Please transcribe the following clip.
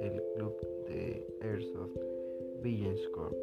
el club de Airsoft Village Corp,